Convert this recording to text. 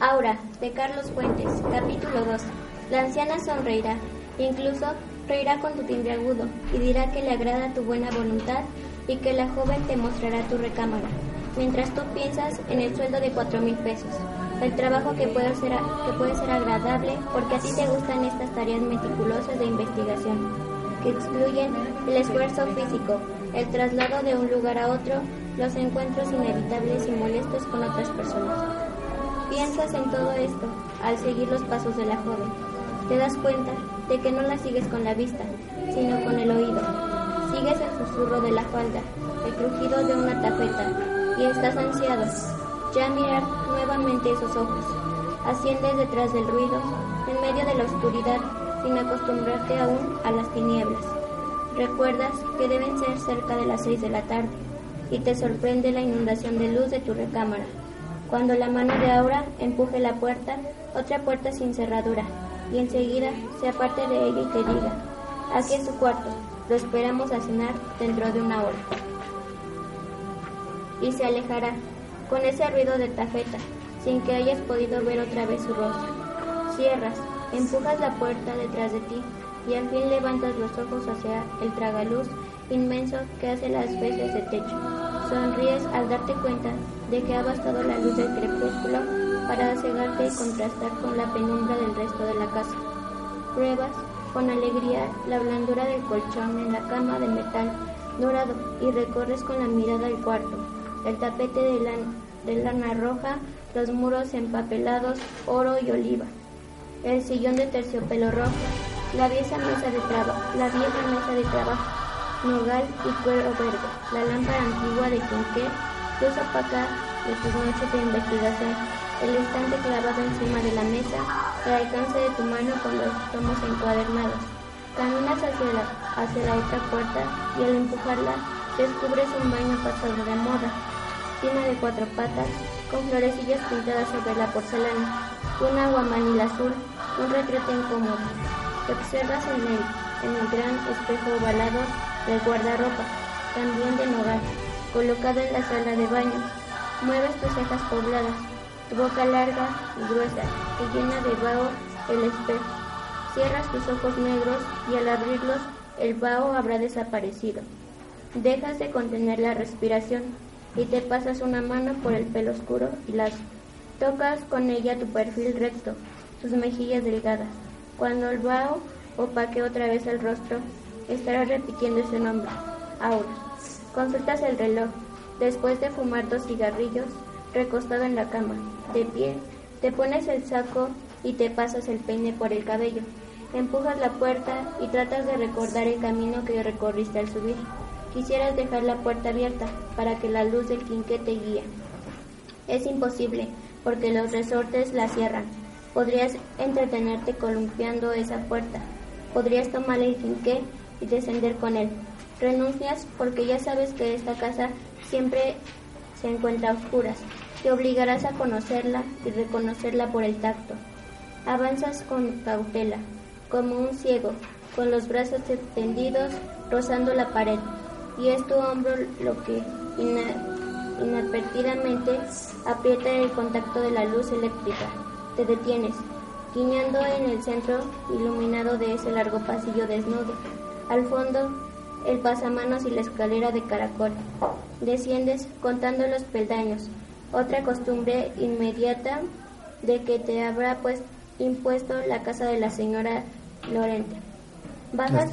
Aura, de Carlos Fuentes, capítulo 2. La anciana sonreirá, incluso reirá con tu timbre agudo, y dirá que le agrada tu buena voluntad y que la joven te mostrará tu recámara, mientras tú piensas en el sueldo de cuatro mil pesos. El trabajo que puede, ser, que puede ser agradable porque a ti te gustan estas tareas meticulosas de investigación, que excluyen el esfuerzo físico, el traslado de un lugar a otro, los encuentros inevitables y molestos con otras personas. Piensas en todo esto al seguir los pasos de la joven. Te das cuenta de que no la sigues con la vista, sino con el oído. Sigues el susurro de la falda, el crujido de una tafeta, y estás ansiado ya mirar nuevamente esos ojos. Asciendes detrás del ruido, en medio de la oscuridad, sin acostumbrarte aún a las tinieblas. Recuerdas que deben ser cerca de las seis de la tarde, y te sorprende la inundación de luz de tu recámara. Cuando la mano de Aura empuje la puerta, otra puerta sin cerradura, y enseguida se aparte de ella y te diga, aquí es su cuarto, lo esperamos a cenar dentro de una hora. Y se alejará, con ese ruido de tafeta, sin que hayas podido ver otra vez su rostro. Cierras, empujas la puerta detrás de ti, y al fin levantas los ojos hacia el tragaluz inmenso que hace las veces de techo. Sonríes al darte cuenta de que ha bastado la luz del crepúsculo para cegarte y contrastar con la penumbra del resto de la casa. Pruebas con alegría la blandura del colchón en la cama de metal dorado y recorres con la mirada el cuarto, el tapete de, lana, de lana roja, los muros empapelados, oro y oliva, el sillón de terciopelo rojo, la vieja mesa de trabajo, la vieja mesa de trabajo, nogal y cuero verde, la lámpara antigua de quinqué, luz opaca de tus noches de investigación, el estante clavado encima de la mesa, el alcance de tu mano con los tomos encuadernados. Caminas hacia la, hacia la otra puerta y al empujarla descubres un baño pasado de moda, lleno de cuatro patas, con florecillas pintadas sobre la porcelana, un aguamanil azul, un retrato incómodo. Te observas en el, en el gran espejo ovalado del guardarropa, también de nogal, colocado en la sala de baño. Mueves tus cejas pobladas, tu boca larga y gruesa, que llena de vaho el espejo. Cierras tus ojos negros y al abrirlos el vaho habrá desaparecido. Dejas de contener la respiración y te pasas una mano por el pelo oscuro y lazo. Tocas con ella tu perfil recto, tus mejillas delgadas. Cuando el vaho opaque otra vez el rostro, estarás repitiendo ese nombre, Aura. Consultas el reloj. Después de fumar dos cigarrillos, recostado en la cama, de pie, te pones el saco y te pasas el peine por el cabello. Empujas la puerta y tratas de recordar el camino que recorriste al subir. Quisieras dejar la puerta abierta para que la luz del quinqué te guíe. Es imposible, porque los resortes la cierran. Podrías entretenerte columpiando esa puerta. Podrías tomar el quinqué y descender con él. Renuncias porque ya sabes que esta casa siempre se encuentra a oscuras. Te obligarás a conocerla y reconocerla por el tacto. Avanzas con cautela, como un ciego, con los brazos extendidos, rozando la pared, y es tu hombro lo que inadvertidamente aprieta el contacto de la luz eléctrica. Te detienes, guiñando en el centro iluminado de ese largo pasillo desnudo. Al fondo, el pasamanos y la escalera de caracol. Desciendes contando los peldaños, otra costumbre inmediata de que te habrá pues, impuesto la casa de la señora Lorente. Bajas.